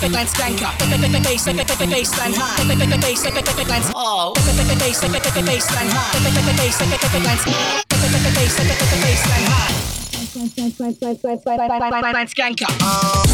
baseline skanker, baseline high, baseline oh, baseline high, baseline high, skanker. Skanker.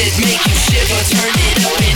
make you shiver, turn it up.